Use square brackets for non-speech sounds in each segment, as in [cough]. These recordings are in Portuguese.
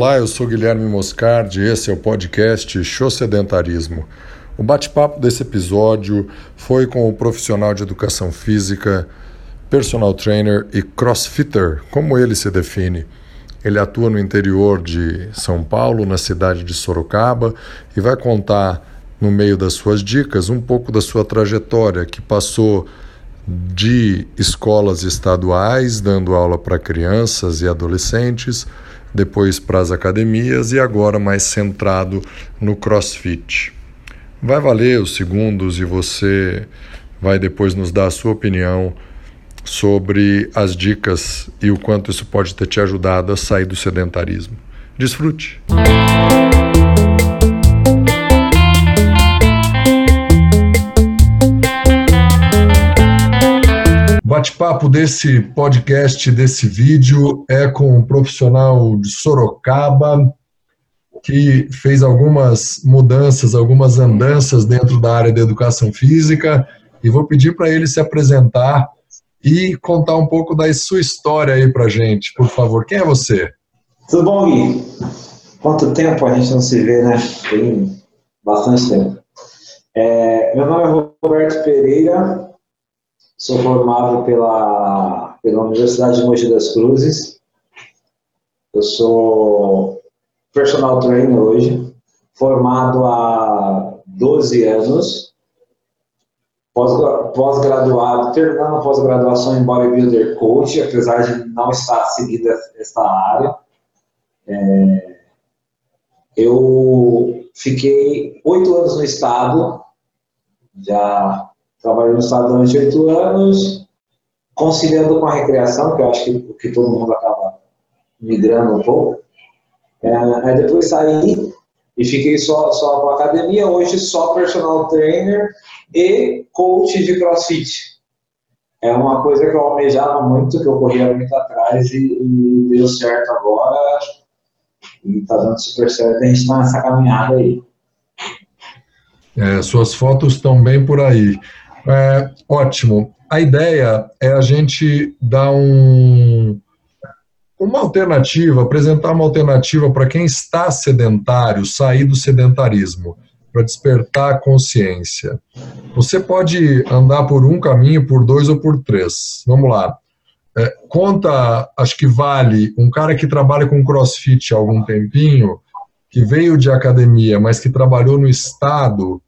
Olá, eu sou Guilherme Moscardi, esse é o podcast Show Sedentarismo. O bate-papo desse episódio foi com o profissional de educação física, personal trainer e crossfitter, como ele se define. Ele atua no interior de São Paulo, na cidade de Sorocaba, e vai contar, no meio das suas dicas, um pouco da sua trajetória, que passou de escolas estaduais, dando aula para crianças e adolescentes depois para as academias e agora mais centrado no CrossFit. Vai valer os segundos e você vai depois nos dar a sua opinião sobre as dicas e o quanto isso pode ter te ajudado a sair do sedentarismo. Desfrute! Bate-papo desse podcast, desse vídeo, é com um profissional de Sorocaba que fez algumas mudanças, algumas andanças dentro da área da educação física e vou pedir para ele se apresentar e contar um pouco da sua história aí para gente, por favor. Quem é você? Tudo bom, Gui? Quanto tempo a gente não se vê, né? Tem bastante tempo. É, meu nome é Roberto Pereira, Sou formado pela, pela Universidade de Mogi das Cruzes. Eu sou personal trainer hoje, formado há 12 anos, pós-graduado, terminando a pós-graduação em Bodybuilder Coach, apesar de não estar seguindo essa área. É, eu fiquei oito anos no estado, já Trabalhei no Estado durante oito anos, conciliando com a recreação, que eu acho que, que todo mundo acaba migrando um pouco. É, aí depois saí e fiquei só, só com a academia, hoje só personal trainer e coach de crossfit. É uma coisa que eu almejava muito, que eu corria muito atrás e, e deu certo agora. E tá dando super certo, a gente está nessa caminhada aí. É, suas fotos estão bem por aí. É, ótimo. A ideia é a gente dar um, uma alternativa, apresentar uma alternativa para quem está sedentário, sair do sedentarismo, para despertar a consciência. Você pode andar por um caminho, por dois ou por três. Vamos lá. É, conta, acho que vale, um cara que trabalha com crossfit há algum tempinho, que veio de academia, mas que trabalhou no estado,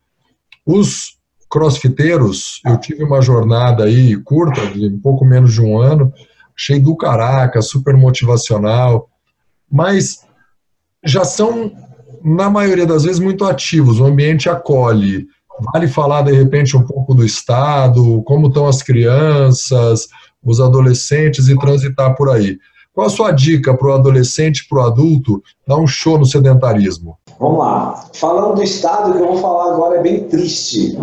os crossfiteiros, eu tive uma jornada aí curta, de um pouco menos de um ano, achei do caraca, super motivacional, mas já são, na maioria das vezes, muito ativos, o ambiente acolhe. Vale falar, de repente, um pouco do Estado, como estão as crianças, os adolescentes e transitar por aí. Qual a sua dica para o adolescente, para o adulto, dar um show no sedentarismo? Vamos lá. Falando do Estado, o que eu vou falar agora é bem triste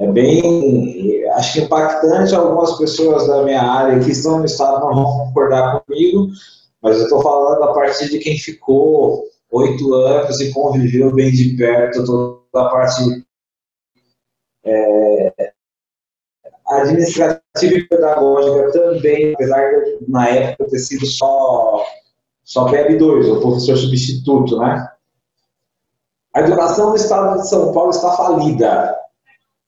é bem, acho que impactante. Algumas pessoas da minha área que estão no estado não vão concordar comigo, mas eu estou falando a partir de quem ficou oito anos e conviveu bem de perto toda a parte é, administrativa e pedagógica também, apesar de na época ter sido só, só PEB2, o professor substituto, né? A educação no estado de São Paulo está falida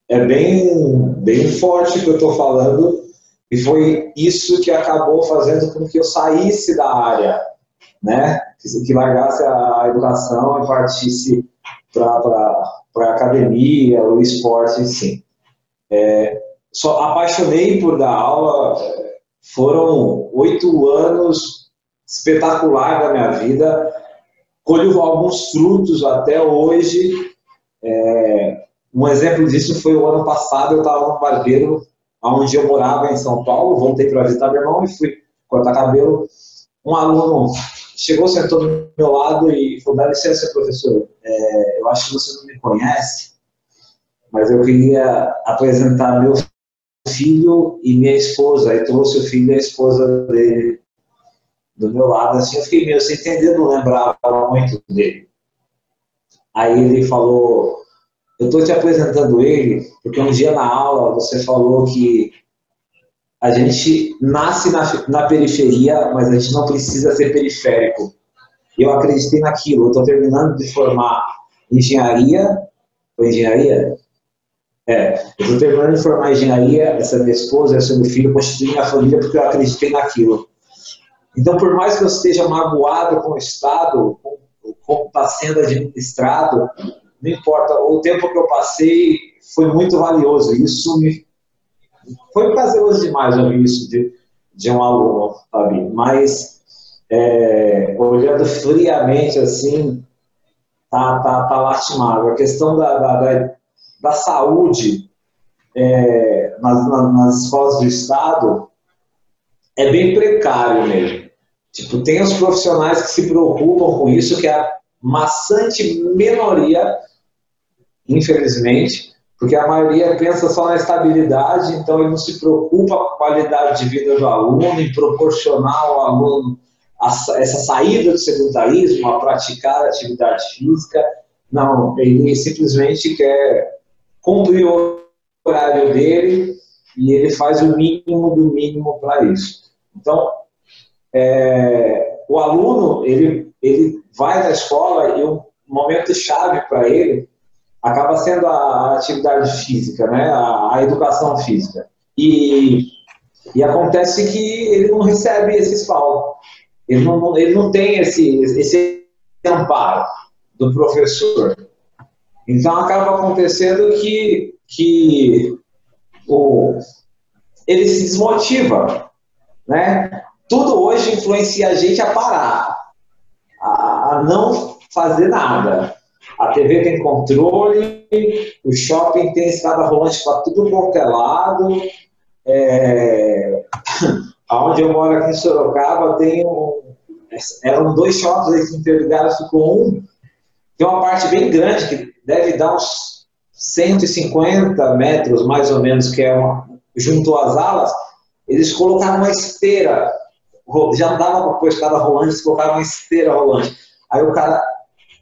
é bem, bem forte que eu estou falando, e foi isso que acabou fazendo com que eu saísse da área, né? Que largasse a educação e partisse para a academia, o esporte, sim. É, só apaixonei por dar aula, foram oito anos espetacular da minha vida, colho alguns frutos até hoje, é, um exemplo disso foi o ano passado, eu estava no barbeiro, onde eu morava em São Paulo, voltei para visitar meu irmão e fui cortar cabelo. Um aluno chegou, sentou do meu lado e falou: dá licença, professor, é, eu acho que você não me conhece, mas eu queria apresentar meu filho e minha esposa. Aí trouxe o filho e a esposa dele do meu lado, assim, eu fiquei meio sem entender, não lembrava muito dele. Aí ele falou, eu estou te apresentando ele porque um dia na aula você falou que a gente nasce na, na periferia, mas a gente não precisa ser periférico. eu acreditei naquilo. Eu estou terminando de formar engenharia, ou engenharia? É, eu estou terminando de formar engenharia, essa minha esposa, esse meu filho, constitui minha família porque eu acreditei naquilo. Então, por mais que eu esteja magoado com o Estado, com como está sendo administrado, não importa, o tempo que eu passei foi muito valioso. Isso me foi prazeroso demais ouvir isso de, de um aluno, sabe? Mas é, olhando friamente assim, tá, tá, tá lastimável. A questão da, da, da, da saúde é, nas, nas escolas do Estado é bem precário mesmo. Tipo, tem os profissionais que se preocupam com isso, que é a maçante minoria, infelizmente, porque a maioria pensa só na estabilidade, então ele não se preocupa com a qualidade de vida do aluno, em proporcionar ao aluno essa saída do sedentarismo, a praticar atividade física. Não, ele simplesmente quer cumprir o horário dele e ele faz o mínimo do mínimo para isso. Então, é, o aluno, ele, ele vai na escola e um momento chave para ele acaba sendo a atividade física, né? a, a educação física. E, e acontece que ele não recebe esse espalho, ele não, ele não tem esse, esse amparo do professor. Então acaba acontecendo que, que o, ele se desmotiva, né? Tudo hoje influencia a gente a parar, a, a não fazer nada. A TV tem controle, o shopping tem escada rolante para tudo quanto é lado. É... Onde eu moro aqui em Sorocaba tem um... Eram dois shoppings interligados, ficou um. Tem uma parte bem grande que deve dar uns 150 metros, mais ou menos, que é uma... junto às alas. Eles colocaram uma esteira já não dava para pôr escada rolante, eles colocaram uma esteira rolante. Aí o cara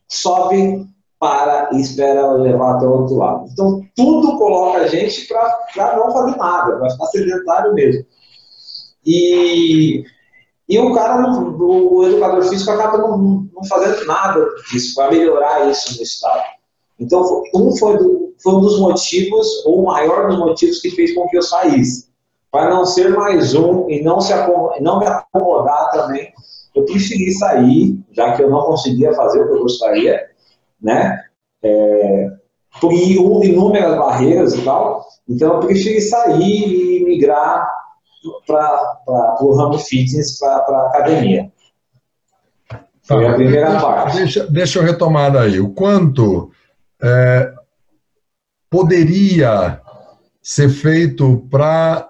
sobe, para e espera levar até o outro lado. Então, tudo coloca a gente para não fazer nada, vai ficar sedentário mesmo. E, e o cara, o, o educador físico, acaba não, não fazendo nada disso para melhorar isso no Estado. Então, um foi, do, foi um dos motivos, ou o maior dos motivos que fez com que eu saísse. Para não ser mais um e não, se não me acomodar também, eu preferi sair, já que eu não conseguia fazer o que eu gostaria, né? É, por inúmeras barreiras e tal. Então, eu preferi sair e migrar para o ramo fitness, para a academia. Foi tá, a primeira deixa, parte. Deixa, deixa eu retomar daí. O quanto é, poderia ser feito para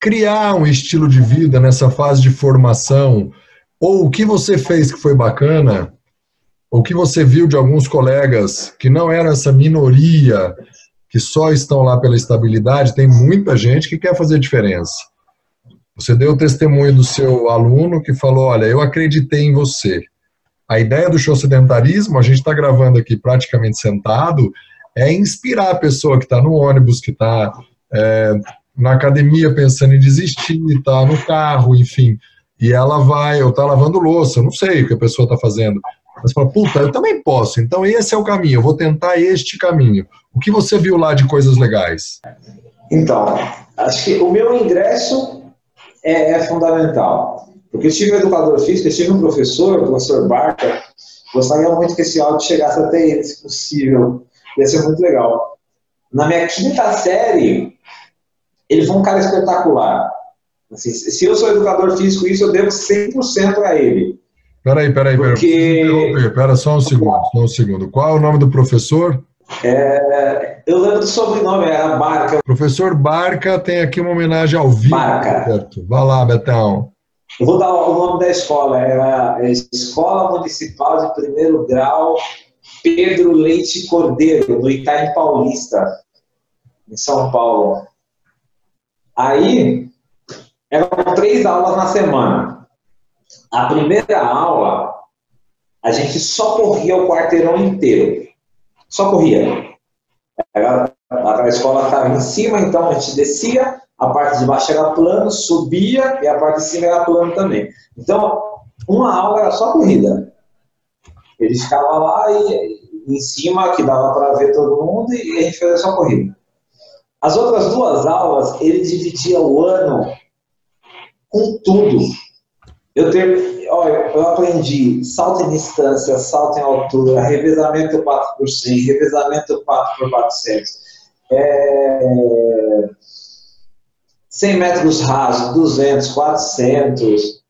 criar um estilo de vida nessa fase de formação? Ou o que você fez que foi bacana o que você viu de alguns colegas que não eram essa minoria que só estão lá pela estabilidade, tem muita gente que quer fazer diferença. Você deu o testemunho do seu aluno que falou: Olha, eu acreditei em você. A ideia do show sedentarismo, a gente está gravando aqui praticamente sentado, é inspirar a pessoa que está no ônibus, que está é, na academia pensando em desistir, está no carro, enfim. E ela vai, ou está lavando louça, não sei o que a pessoa está fazendo. Mas fala, puta, eu também posso, então esse é o caminho, eu vou tentar este caminho. O que você viu lá de coisas legais? Então, acho que o meu ingresso é, é fundamental. Porque eu tive um educador físico, eu tive um professor, o professor Barca, gostaria muito que esse áudio chegasse até ele, se possível. Ia ser muito legal. Na minha quinta série, ele foi um cara espetacular. Assim, se eu sou educador físico, isso eu devo 100% a ele. Peraí, peraí, peraí. Porque... Pera só um segundo, só um segundo. Qual é o nome do professor? É, eu lembro do sobrenome, era Barca. Professor Barca tem aqui uma homenagem ao vivo. Barca. Certo. Vai lá, Betão. Eu vou dar o nome da escola, era a Escola Municipal de Primeiro Grau Pedro Leite Cordeiro, do Itaim Paulista, em São Paulo. Aí, eram três aulas na semana. A primeira aula, a gente só corria o quarteirão inteiro. Só corria. A escola estava em cima, então a gente descia, a parte de baixo era plano, subia e a parte de cima era plano também. Então, uma aula era só corrida. Ele ficava lá e, em cima, que dava para ver todo mundo, e a gente fazia só corrida. As outras duas aulas, ele dividia o ano com tudo. Eu, ter, olha, eu aprendi salto em distância, salto em altura, revezamento 4 por 100, revezamento 4 por 400, é, 100 metros rasos, 200, 400,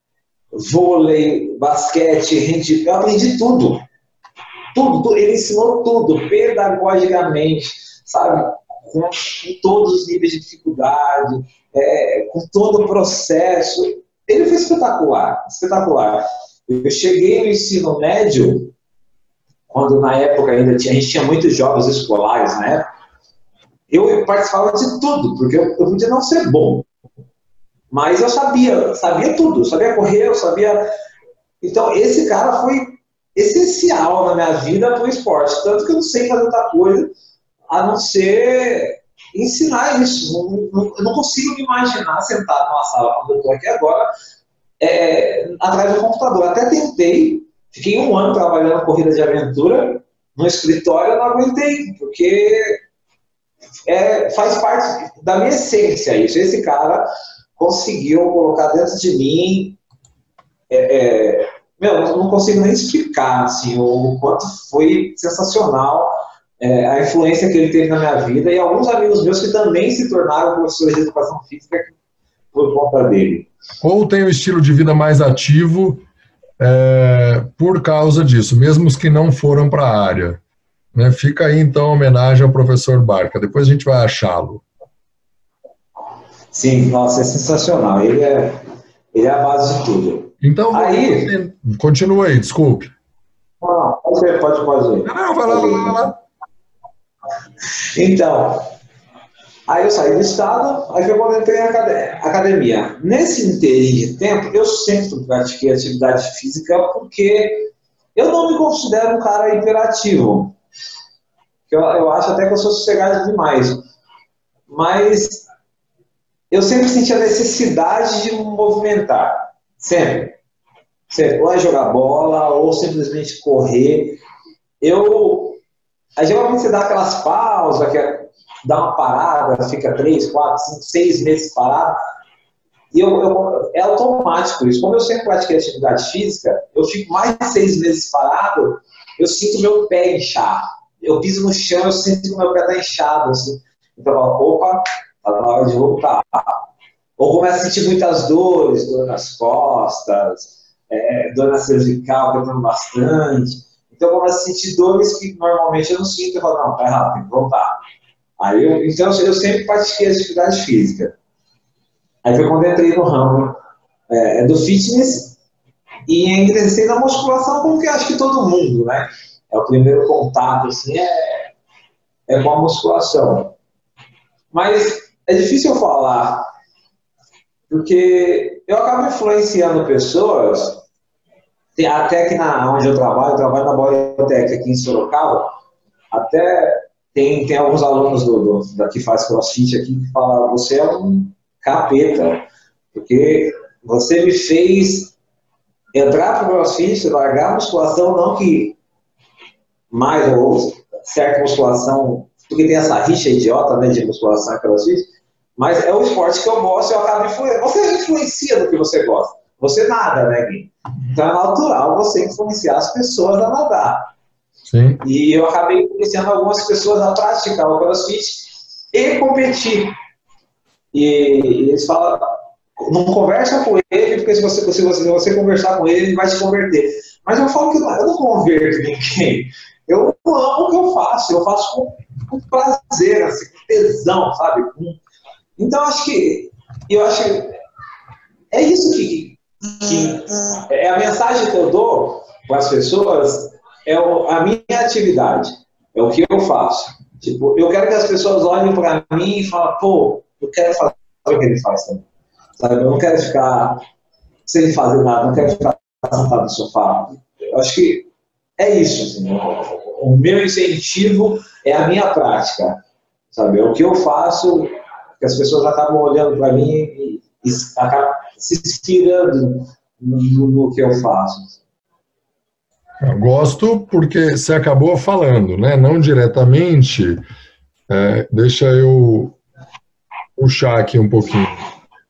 vôlei, basquete, handball, eu aprendi tudo. Tudo, tudo, ele ensinou tudo, pedagogicamente, sabe? Com, com todos os níveis de dificuldade, é, com todo o processo. Ele foi espetacular, espetacular. Eu cheguei no ensino médio, quando na época ainda tinha, a gente tinha muitos jogos escolares, né? Eu participava de tudo, porque eu, podia não ser bom, mas eu sabia, sabia tudo, sabia correr, eu sabia. Então, esse cara foi essencial na minha vida para o esporte. Tanto que eu não sei fazer outra coisa a não ser ensinar isso. Não, não, eu não consigo me imaginar sentado numa sala como eu estou aqui agora, é, atrás do computador. Até tentei, fiquei um ano trabalhando corrida de aventura no escritório, eu não aguentei, porque é, faz parte da minha essência isso. Esse cara conseguiu colocar dentro de mim. É, é, meu, eu não consigo nem explicar assim, o quanto foi sensacional é, a influência que ele teve na minha vida e alguns amigos meus que também se tornaram professores de educação física por conta dele. Ou tem um estilo de vida mais ativo é, por causa disso, mesmo os que não foram para a área. Né? Fica aí então a homenagem ao professor Barca, depois a gente vai achá-lo. Sim, nossa, é sensacional. Ele é, ele é a base de tudo. Então, aí, continua aí, desculpe. Não, pode, pode, pode ir. Não, vai lá, vai lá, vai lá. Então, aí eu saí do estado, aí eu entrei na academia. Nesse interim de tempo, eu sempre pratiquei atividade física porque eu não me considero um cara hiperativo. Eu, eu acho até que eu sou sossegado demais. Mas eu sempre senti a necessidade de me movimentar. Sempre. sempre. Ou é jogar bola, ou simplesmente correr. Eu. A geralmente você dá aquelas pausas, que é, dá uma parada, fica três, quatro, cinco, seis meses parado. E eu, eu, é automático isso. Como eu sempre pratiquei atividade física, eu fico mais de seis meses parado, eu sinto meu pé inchar. Eu piso no chão, eu sinto que meu pé está inchado. Assim. Então, opa, Está na hora de voltar. Ou começa a sentir muitas dores, dor nas costas, é, dor na cervical, quebrando bastante. Então começa a sentir dores que normalmente eu não sinto. Eu falo, não, tá errado, tem que voltar. Aí eu, então eu sempre pratiquei atividade física. Aí foi quando eu entrei no ramo é, do fitness e ingressei na musculação, como que acho que todo mundo, né? É o primeiro contato, assim, é, é com a musculação. Mas é difícil eu falar, porque eu acabo influenciando pessoas, até que na, onde eu trabalho, eu trabalho na Biotech aqui em Sorocaba, até tem, tem alguns alunos do, do, da que faz crossfit aqui que falam, você é um capeta, porque você me fez entrar para o crossfit, largar a musculação, não que mais ou certa musculação, porque tem essa rixa idiota né, de musculação e crossfit, mas é o esporte que eu gosto e eu acabo influenciando. Você influencia no que você gosta. Você nada, né, Gui? Então é natural você influenciar as pessoas a nadar. Sim. E eu acabei influenciando algumas pessoas a praticar o crossfit e competir. E eles falam, não conversa com ele, porque se você, se você, se você conversar com ele, ele vai te converter. Mas eu falo que eu não converto ninguém. Eu amo o que eu faço, eu faço com, com prazer, assim, com tesão, sabe? Então, acho que, eu acho que é isso que, que é a mensagem que eu dou para as pessoas, é a minha atividade, é o que eu faço. Tipo, eu quero que as pessoas olhem para mim e falem, pô, eu quero fazer o que ele faz também. Sabe? Eu não quero ficar sem fazer nada, não quero ficar sentado no sofá. Eu acho que é isso. Assim, o, o meu incentivo é a minha prática. Sabe? É o que eu faço que as pessoas acabam olhando para mim e, e acabam se inspirando no, no que eu faço. Eu gosto porque você acabou falando, né? Não diretamente. É, deixa eu puxar aqui um pouquinho.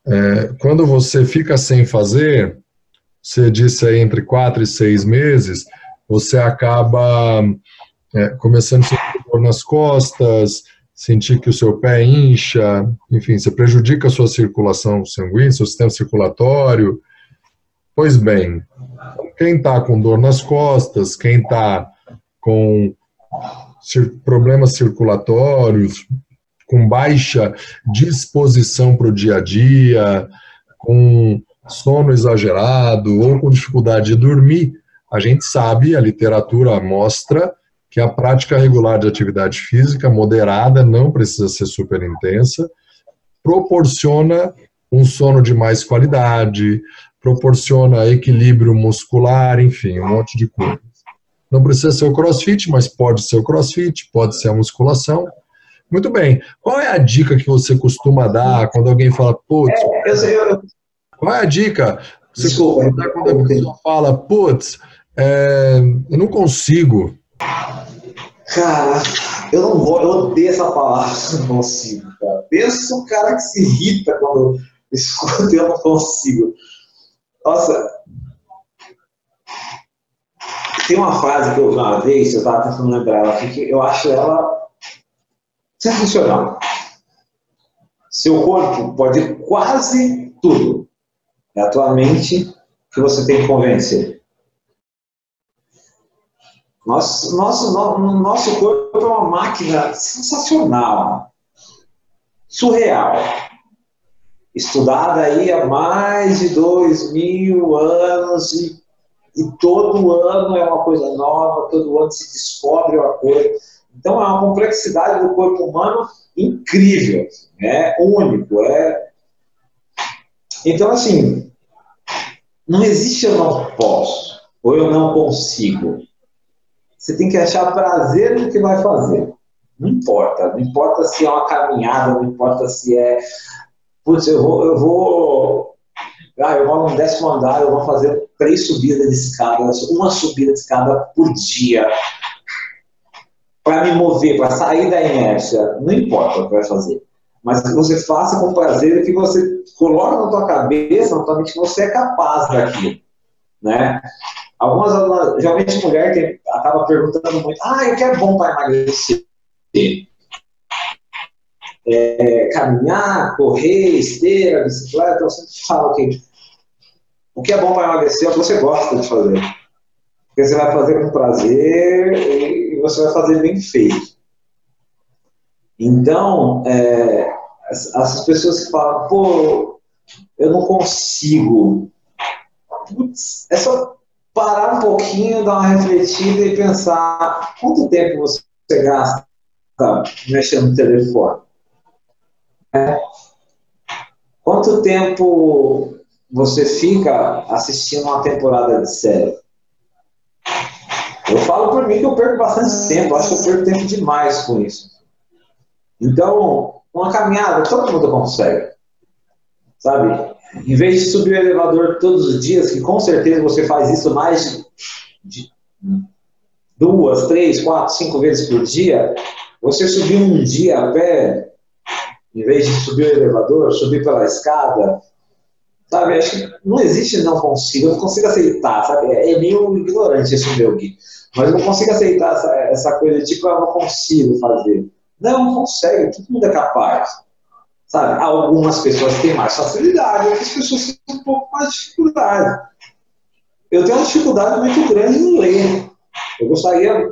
É, quando você fica sem fazer, você disse aí entre quatro e seis meses, você acaba é, começando a sentir dor nas costas, sentir que o seu pé incha, enfim, você prejudica a sua circulação sanguínea, seu sistema circulatório. Pois bem, quem está com dor nas costas, quem está com problemas circulatórios, com baixa disposição para o dia a dia, com sono exagerado ou com dificuldade de dormir, a gente sabe, a literatura mostra que a prática regular de atividade física moderada, não precisa ser super intensa, proporciona um sono de mais qualidade, proporciona equilíbrio muscular, enfim, um monte de coisas. Não precisa ser o crossfit, mas pode ser o crossfit, pode ser a musculação. Muito bem. Qual é a dica que você costuma dar quando alguém fala, putz. É, eu. Qual é a dica? Você Desculpa, quando a pessoa fala, putz, é, eu não consigo. Cara, eu não vou, eu odeio essa palavra, [laughs] não consigo, cara. Pensa um cara que se irrita quando [laughs] escuta eu não consigo. Nossa, tem uma frase que eu ouvi uma vez, eu estava tentando lembrar ela que eu acho ela sensacional. Seu corpo pode quase tudo. É a tua mente que você tem que convencer. Nosso, nosso, no, nosso corpo é uma máquina sensacional, surreal estudada aí há mais de dois mil anos e, e todo ano é uma coisa nova, todo ano se descobre uma coisa. Então é uma complexidade do corpo humano incrível, é único, é. Então assim, não existe eu não posso ou eu não consigo. Você tem que achar prazer no que vai fazer. Não importa, não importa se é uma caminhada, não importa se é putz, eu vou, eu vou, ah, eu vou no décimo andar, eu vou fazer três subidas de escada, uma subida de escada por dia, para me mover, para sair da inércia, não importa o que vai fazer, mas que você faça com prazer que você coloque na tua cabeça, na tua mente, que você é capaz daquilo, né? Algumas geralmente mulher que acaba perguntando muito, ah, o que é bom para emagrecer? é, caminhar, correr, esteira, bicicleta, eu sempre falo que o que é bom para emagrecer é o que você gosta de fazer. Porque você vai fazer com prazer e você vai fazer bem feito. Então, é, essas pessoas que falam, pô, eu não consigo. Putz, é só parar um pouquinho, dar uma refletida e pensar quanto tempo você gasta mexendo no telefone. É. Quanto tempo você fica assistindo uma temporada de série? Eu falo por mim que eu perco bastante tempo, acho que eu perco tempo demais com isso. Então, uma caminhada, todo mundo consegue. Sabe? Em vez de subir o elevador todos os dias, que com certeza você faz isso mais de duas, três, quatro, cinco vezes por dia, você subir um dia a pé em vez de subir o elevador, subir pela escada, sabe? Acho que não existe não consigo, eu não consigo aceitar, sabe? É, é meio ignorante esse meu Gui. Mas eu não consigo aceitar essa, essa coisa de tipo, eu não consigo fazer. Não, não consegue, todo mundo é capaz. Sabe? Algumas pessoas têm mais facilidade, outras pessoas têm um pouco mais de dificuldade. Eu tenho uma dificuldade muito grande em ler. Eu gostaria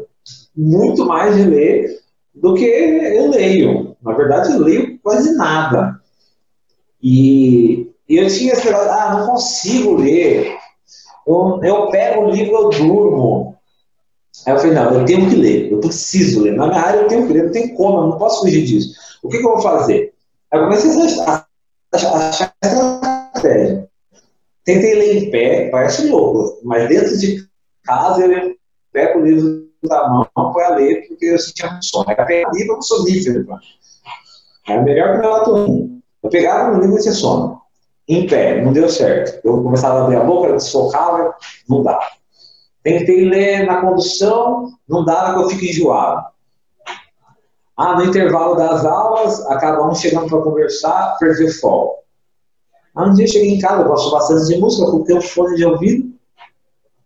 muito mais de ler do que eu leio. Na verdade, eu leio quase nada. E, e eu tinha negócio, ah, não consigo ler. Eu, eu pego o livro, eu durmo. Aí eu falei, não, eu tenho que ler, eu preciso ler. Na minha área eu tenho que ler, não tem como, eu não posso fugir disso. O que, que eu vou fazer? Aí eu comecei a achar estratégia. Tentei ler em pé, parece louco, mas dentro de casa eu pego o livro da mão para ler, porque eu sentia muito sono. Peguei o livro, eu não sou nível, é melhor que melatonina. Eu pegava no livro e tinha sono. em pé, não deu certo. Eu começava a abrir a boca, desfocava, não dava. Tentei ler na condução, não dava que eu fico enjoado. Ah, no intervalo das aulas, acaba um chegando para conversar, perdi o foco. Ah, um dia eu cheguei em casa, eu gosto bastante de música, coloquei um fone de ouvido,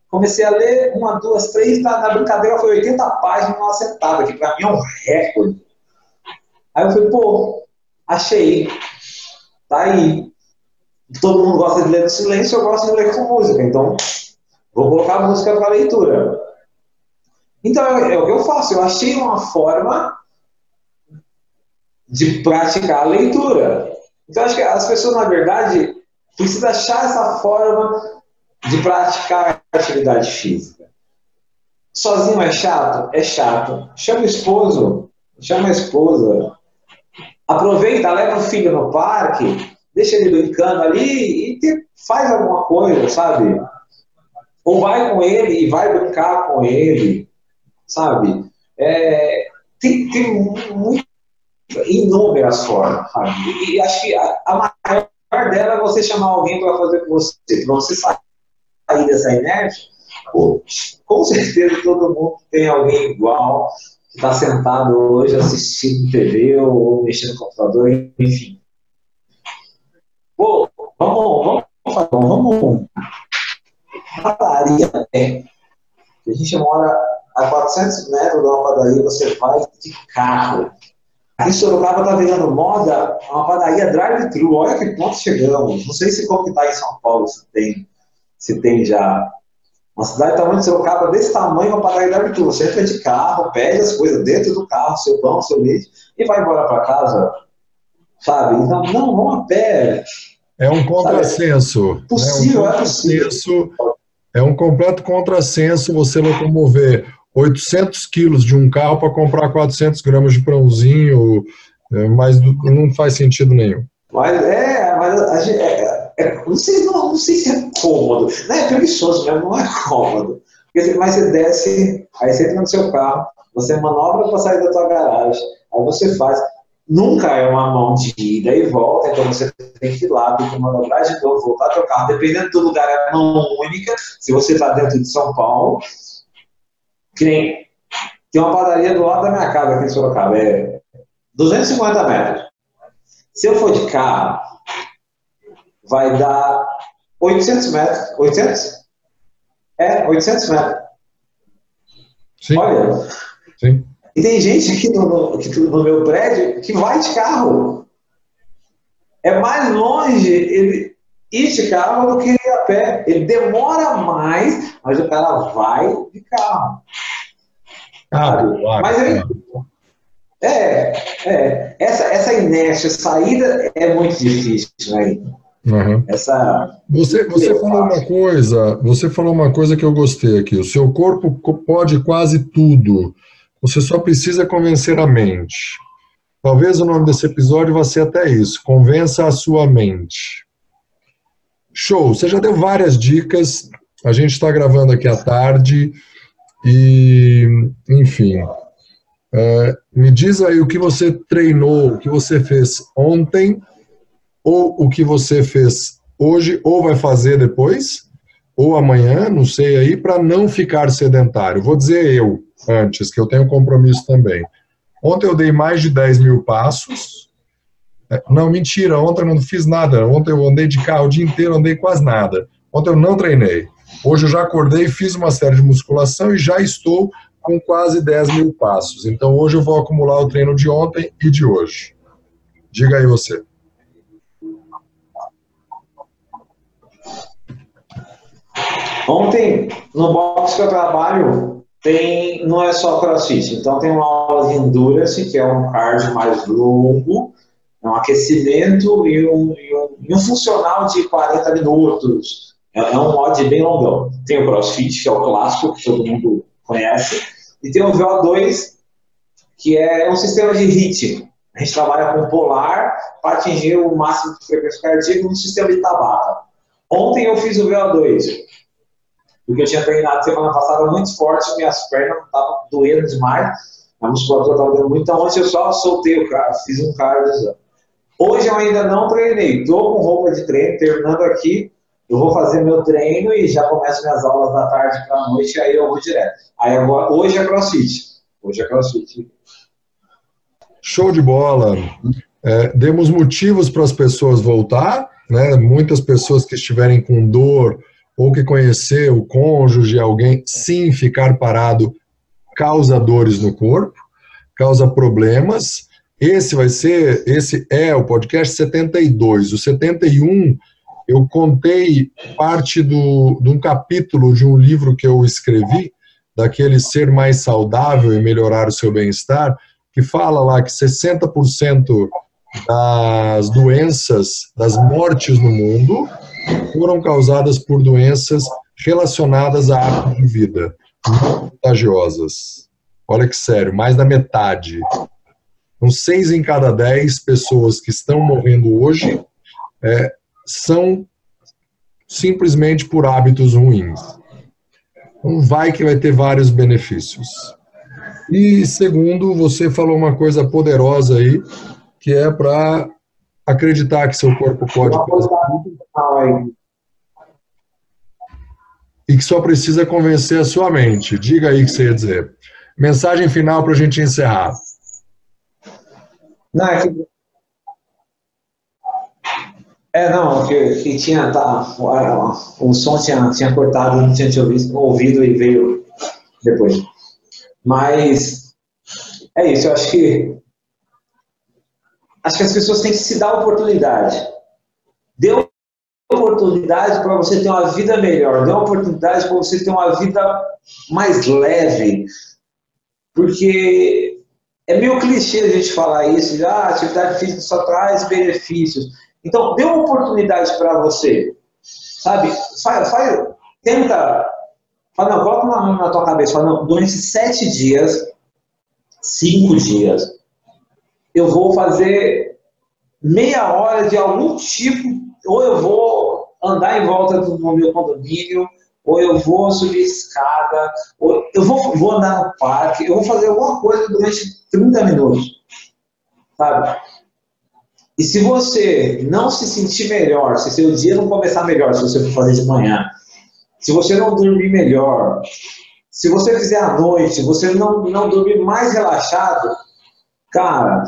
comecei a ler uma, duas, três, na, na brincadeira foi 80 páginas numa sentada, que para mim é um recorde. Aí eu falei, pô, achei, tá aí. Todo mundo gosta de ler no silêncio, eu gosto de ler com música, então vou colocar música para leitura. Então é, é o que eu faço, eu achei uma forma de praticar a leitura. Então, acho que as pessoas, na verdade, precisam achar essa forma de praticar atividade física. Sozinho é chato? É chato. Chama o esposo, chama a esposa. Aproveita, leva o filho no parque, deixa ele brincando ali e te, faz alguma coisa, sabe? Ou vai com ele e vai brincar com ele, sabe? É, tem, tem muito inúmeras formas, sabe? E acho que a, a maior dela é você chamar alguém para fazer com você, para você sair dessa inércia. Pô, com certeza todo mundo tem alguém igual que está sentado hoje assistindo TV ou mexendo no computador, enfim. Pô, vamos, vamos, vamos, vamos padaria pé. A gente mora a 400 metros uma padaria, você vai de carro. Aqui em Sorocaba está virando moda uma padaria drive-thru. Olha que ponto chegamos. Não sei se como está em São Paulo, se tem, se tem já. Uma cidade tamanho de Sorocaba desse tamanho, uma padaria drive-thru. Você entra de carro, pede as coisas dentro do carro, seu pão, seu leite, e vai embora para casa. Sabe? Então, não, vamos a pé. É um contrassenso. Sabe? Possível, é, um possível. É um completo contrassenso você locomover 800 quilos de um carro para comprar 400 gramas de pãozinho, é, mas não faz sentido nenhum. Mas é, mas a gente, é, é, não, sei, não, não, sei se é cômodo, não é preguiçoso mesmo, não é cômodo. Porque, mas você desce, aí você entra no seu carro, você manobra para sair da tua garagem, aí você faz. Nunca é uma mão de ida e volta, então você tem que ir lá, tem que manobrar de novo, voltar teu carro. Dependendo do lugar, é mão única. Se você está dentro de São Paulo, que nem, tem uma padaria do lado da minha casa aqui em Sorocaba, é 250 metros. Se eu for de carro, vai dar 800 metros. 800? É, 800 metros. Sim. Olha. Sim. E tem gente aqui no, no, no, meu prédio que vai de carro. É mais longe ele ir de carro do que ir a pé. Ele demora mais, mas o cara vai de carro. Claro, claro, mas ele, é, é, essa, essa inércia, saída é muito difícil, né? Uhum. Essa. Você, você falou uma coisa, você falou uma coisa que eu gostei aqui. O seu corpo pode quase tudo. Você só precisa convencer a mente. Talvez o nome desse episódio vá ser até isso. Convença a sua mente. Show. Você já deu várias dicas. A gente está gravando aqui à tarde. E, enfim, é, me diz aí o que você treinou, o que você fez ontem, ou o que você fez hoje, ou vai fazer depois, ou amanhã, não sei aí, para não ficar sedentário. Vou dizer eu, antes, que eu tenho compromisso também. Ontem eu dei mais de 10 mil passos. É, não, mentira, ontem eu não fiz nada. Ontem eu andei de carro o dia inteiro, andei quase nada. Ontem eu não treinei. Hoje eu já acordei, fiz uma série de musculação e já estou com quase 10 mil passos. Então hoje eu vou acumular o treino de ontem e de hoje. Diga aí você. Ontem, no box que eu trabalho, tem, não é só crossfit, então tem uma aula de endurance, que é um cardio mais longo, é um aquecimento e um, e um, e um funcional de 40 minutos, é, é um mod bem longão. Tem o CrossFit, que é o clássico, que todo mundo conhece, e tem o VO2, que é um sistema de ritmo. A gente trabalha com polar para atingir o máximo de frequência cardíaca no sistema de tabata. Ontem eu fiz o VO2, porque eu tinha treinado semana passada muito forte, minhas pernas estavam doendo demais, a musculatura estava doendo muito, então ontem eu só soltei o carro, fiz um cardio. Hoje eu ainda não treinei, estou com roupa de treino, terminando aqui, eu vou fazer meu treino e já começo minhas aulas da tarde para a noite, aí eu vou direto. Aí hoje é crossfit. Hoje é crossfit. Show de bola. É, demos motivos para as pessoas voltar, né? Muitas pessoas que estiverem com dor ou que conhecer o cônjuge, alguém, sim, ficar parado causa dores no corpo, causa problemas. Esse vai ser, esse é o podcast 72. O 71, eu contei parte do, de um capítulo de um livro que eu escrevi, daquele ser mais saudável e melhorar o seu bem-estar, que fala lá que 60% das doenças, das mortes no mundo, foram causadas por doenças relacionadas à arte de vida, contagiosas. Olha que sério, mais da metade. Então, seis em cada dez pessoas que estão morrendo hoje é, são simplesmente por hábitos ruins. Então, vai que vai ter vários benefícios. E segundo, você falou uma coisa poderosa aí, que é para acreditar que seu corpo pode fazer e que só precisa convencer a sua mente. Diga aí o que você ia dizer. Mensagem final para a gente encerrar. Não, é que... É, não, que, que tinha, tá, o som tinha, tinha cortado, não tinha te ouvido, ouvido e veio depois. Mas é isso, eu acho que acho que as pessoas têm que se dar oportunidade. Dê oportunidade para você ter uma vida melhor, dê oportunidade para você ter uma vida mais leve, porque é meio clichê a gente falar isso, já ah, atividade física só traz benefícios. Então, dê uma oportunidade para você, sabe? Faz, faz, tenta, fala, não, coloca uma na tua cabeça, fala, não, durante sete dias, cinco dias, eu vou fazer meia hora de algum tipo, ou eu vou andar em volta do meu condomínio, ou eu vou subir escada, ou eu vou, vou andar no parque, eu vou fazer alguma coisa durante 30 minutos, sabe? E se você não se sentir melhor, se seu dia não começar melhor, se você for fazer de manhã, se você não dormir melhor, se você fizer à noite, se você não, não dormir mais relaxado, cara,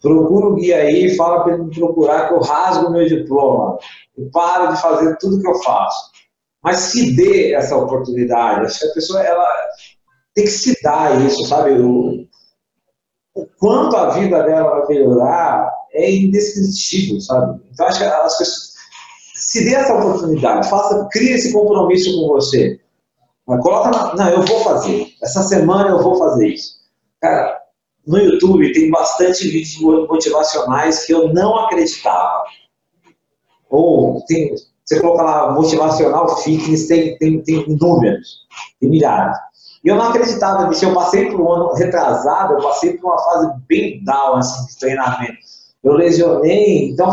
procura o guia aí e fala para ele me procurar que eu rasgo meu diploma. Eu paro de fazer tudo que eu faço. Mas se dê essa oportunidade. Acho que a pessoa ela tem que se dar isso, sabe? O quanto a vida dela vai melhorar é indescritível, sabe? Então acho que as pessoas se dê essa oportunidade, faça, crie esse compromisso com você. Coloca na, não, eu vou fazer. Essa semana eu vou fazer isso. Cara, no YouTube tem bastante vídeos motivacionais que eu não acreditava. Ou tem, você coloca lá motivacional fitness, tem, tem, tem números, tem milhares. E eu não acreditava nisso. Eu passei por um ano retrasado, eu passei por uma fase bem down assim, de treinamento. Eu lesionei, então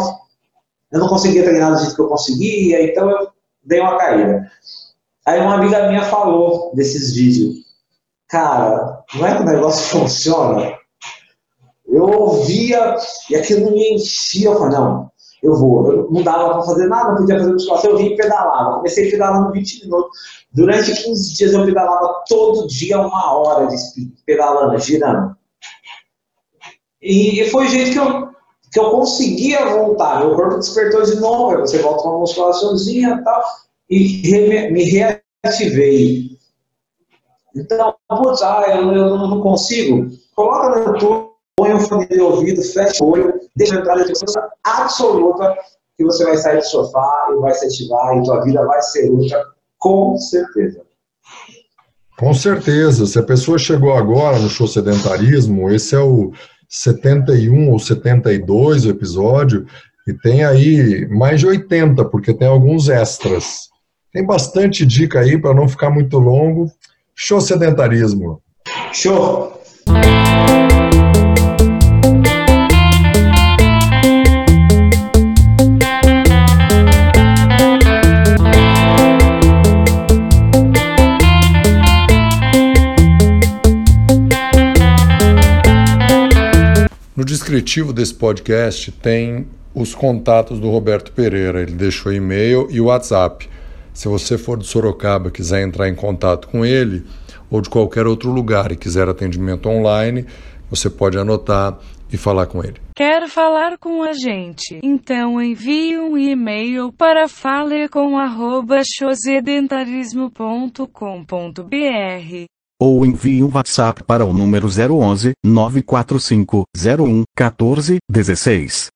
eu não conseguia treinar do jeito que eu conseguia, então eu dei uma caída. Aí uma amiga minha falou desses vídeos. Cara, não é que o negócio [laughs] funciona? Eu ouvia e aquilo me enchia. Eu falei, não, eu vou. Eu não dava para fazer nada, não podia fazer musculação, eu vim e pedalava. Comecei pedalando 20 minutos. Durante 15 dias eu pedalava todo dia uma hora de pedalando, girando. E, e foi o jeito que eu, que eu conseguia voltar. Meu corpo despertou de novo. Você volta uma musculaçãozinha e tal. E me reativei. Então, putz, ah, eu, eu não consigo. Coloca no YouTube põe o fone de ouvido, fecha o olho, deixa entrar na certeza absoluta que você vai sair do sofá e vai se ativar e tua vida vai ser outra, com certeza. Com certeza. Se a pessoa chegou agora no show sedentarismo, esse é o 71 ou 72 o episódio, e tem aí mais de 80, porque tem alguns extras. Tem bastante dica aí para não ficar muito longo. Show sedentarismo. Show! Descritivo desse podcast tem os contatos do Roberto Pereira. Ele deixou e-mail e WhatsApp. Se você for de Sorocaba e quiser entrar em contato com ele, ou de qualquer outro lugar e quiser atendimento online, você pode anotar e falar com ele. Quer falar com a gente? Então envie um e-mail para falecom@chosedentarismo.com.br ou envie um WhatsApp para o número 011 945 01 14 16.